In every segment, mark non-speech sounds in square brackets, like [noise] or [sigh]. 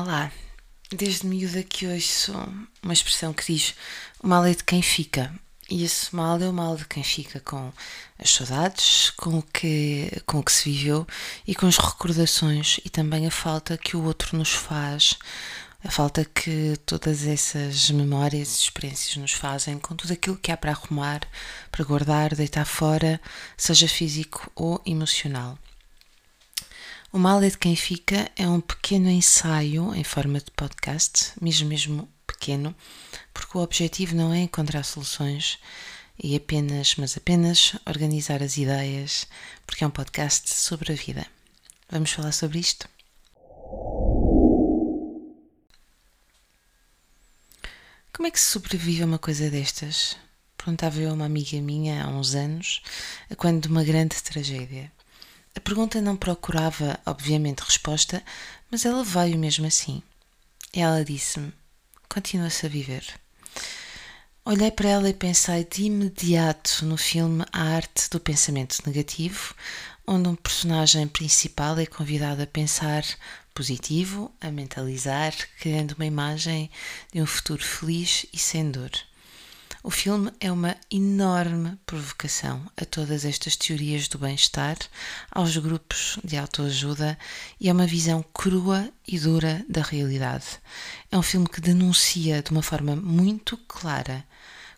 Olá, desde miúda que ouço uma expressão que diz o mal é de quem fica. E esse mal é o mal de quem fica com as saudades, com o que, com o que se viveu e com as recordações e também a falta que o outro nos faz, a falta que todas essas memórias e experiências nos fazem com tudo aquilo que há para arrumar, para guardar, deitar fora, seja físico ou emocional. O Mal é de Quem Fica é um pequeno ensaio em forma de podcast, mesmo mesmo pequeno, porque o objetivo não é encontrar soluções e apenas, mas apenas organizar as ideias, porque é um podcast sobre a vida. Vamos falar sobre isto? Como é que se sobrevive a uma coisa destas? Perguntava eu a uma amiga minha há uns anos, quando de uma grande tragédia. A pergunta não procurava, obviamente, resposta, mas ela veio mesmo assim. Ela disse-me: Continua-se a viver. Olhei para ela e pensei de imediato no filme A Arte do Pensamento Negativo, onde um personagem principal é convidado a pensar positivo, a mentalizar, criando uma imagem de um futuro feliz e sem dor. O filme é uma enorme provocação a todas estas teorias do bem-estar, aos grupos de autoajuda e é uma visão crua e dura da realidade. É um filme que denuncia de uma forma muito clara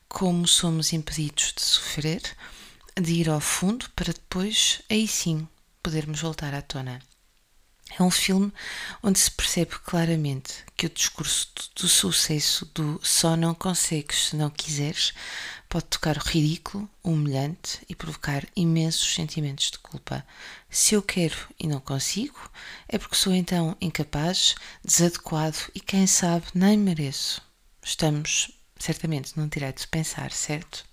como somos impedidos de sofrer, de ir ao fundo para depois, aí sim, podermos voltar à tona. É um filme onde se percebe claramente que o discurso do sucesso do só não consegues se não quiseres pode tocar o ridículo, humilhante e provocar imensos sentimentos de culpa. Se eu quero e não consigo, é porque sou então incapaz, desadequado e quem sabe nem mereço. Estamos certamente num direito de pensar, certo?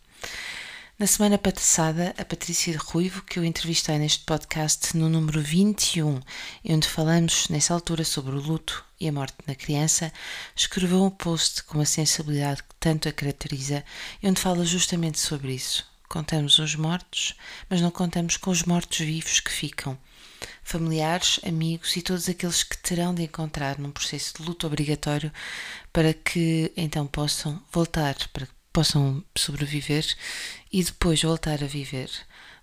Na semana passada, a Patrícia Ruivo, que eu entrevistei neste podcast no número 21, onde falamos nessa altura sobre o luto e a morte na criança, escreveu um post com a sensibilidade que tanto a caracteriza e onde fala justamente sobre isso. Contamos os mortos, mas não contamos com os mortos-vivos que ficam. Familiares, amigos e todos aqueles que terão de encontrar num processo de luto obrigatório para que então possam voltar, para possam sobreviver e depois voltar a viver,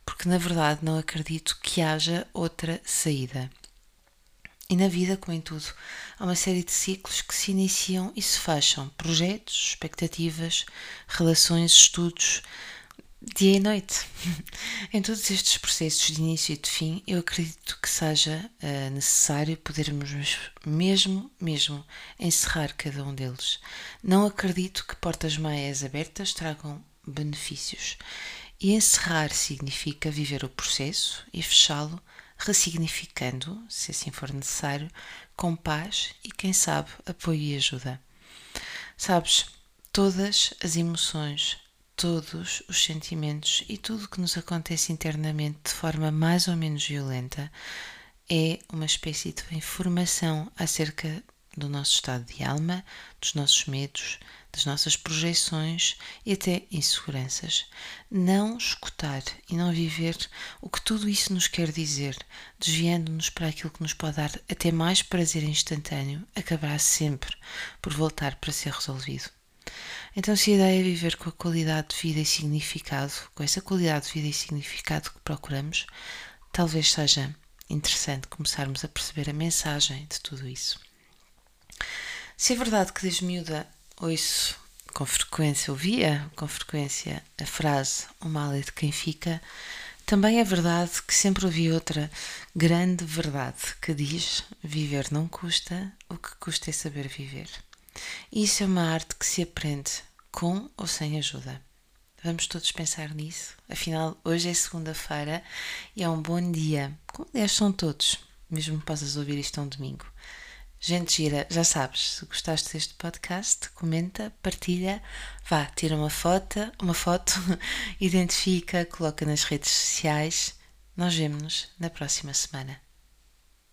porque na verdade não acredito que haja outra saída. E na vida, como em tudo, há uma série de ciclos que se iniciam e se fecham: projetos, expectativas, relações, estudos, dia e noite. [laughs] em todos estes processos de início e de fim, eu acredito que seja uh, necessário podermos mesmo, mesmo encerrar cada um deles. Não acredito que portas meias abertas tragam benefícios. E encerrar significa viver o processo e fechá-lo, ressignificando, se assim for necessário, com paz e, quem sabe, apoio e ajuda. Sabes, todas as emoções todos os sentimentos e tudo o que nos acontece internamente de forma mais ou menos violenta é uma espécie de informação acerca do nosso estado de alma, dos nossos medos, das nossas projeções e até inseguranças. Não escutar e não viver o que tudo isso nos quer dizer, desviando-nos para aquilo que nos pode dar até mais prazer instantâneo, acabará sempre por voltar para ser resolvido. Então, se a ideia é viver com a qualidade de vida e significado, com essa qualidade de vida e significado que procuramos, talvez seja interessante começarmos a perceber a mensagem de tudo isso. Se é verdade que desde miúda ouço com frequência, ouvia com frequência a frase o mal é de quem fica, também é verdade que sempre ouvi outra grande verdade que diz viver não custa, o que custa é saber viver. Isso é uma arte que se aprende com ou sem ajuda. Vamos todos pensar nisso. Afinal, hoje é segunda-feira e é um bom dia. Como aliás são todos, mesmo que possas ouvir isto um domingo. Gente gira, já sabes, se gostaste deste podcast, comenta, partilha, vá, tira uma foto, uma foto, [laughs] identifica, coloca nas redes sociais. Nós vemos-nos na próxima semana.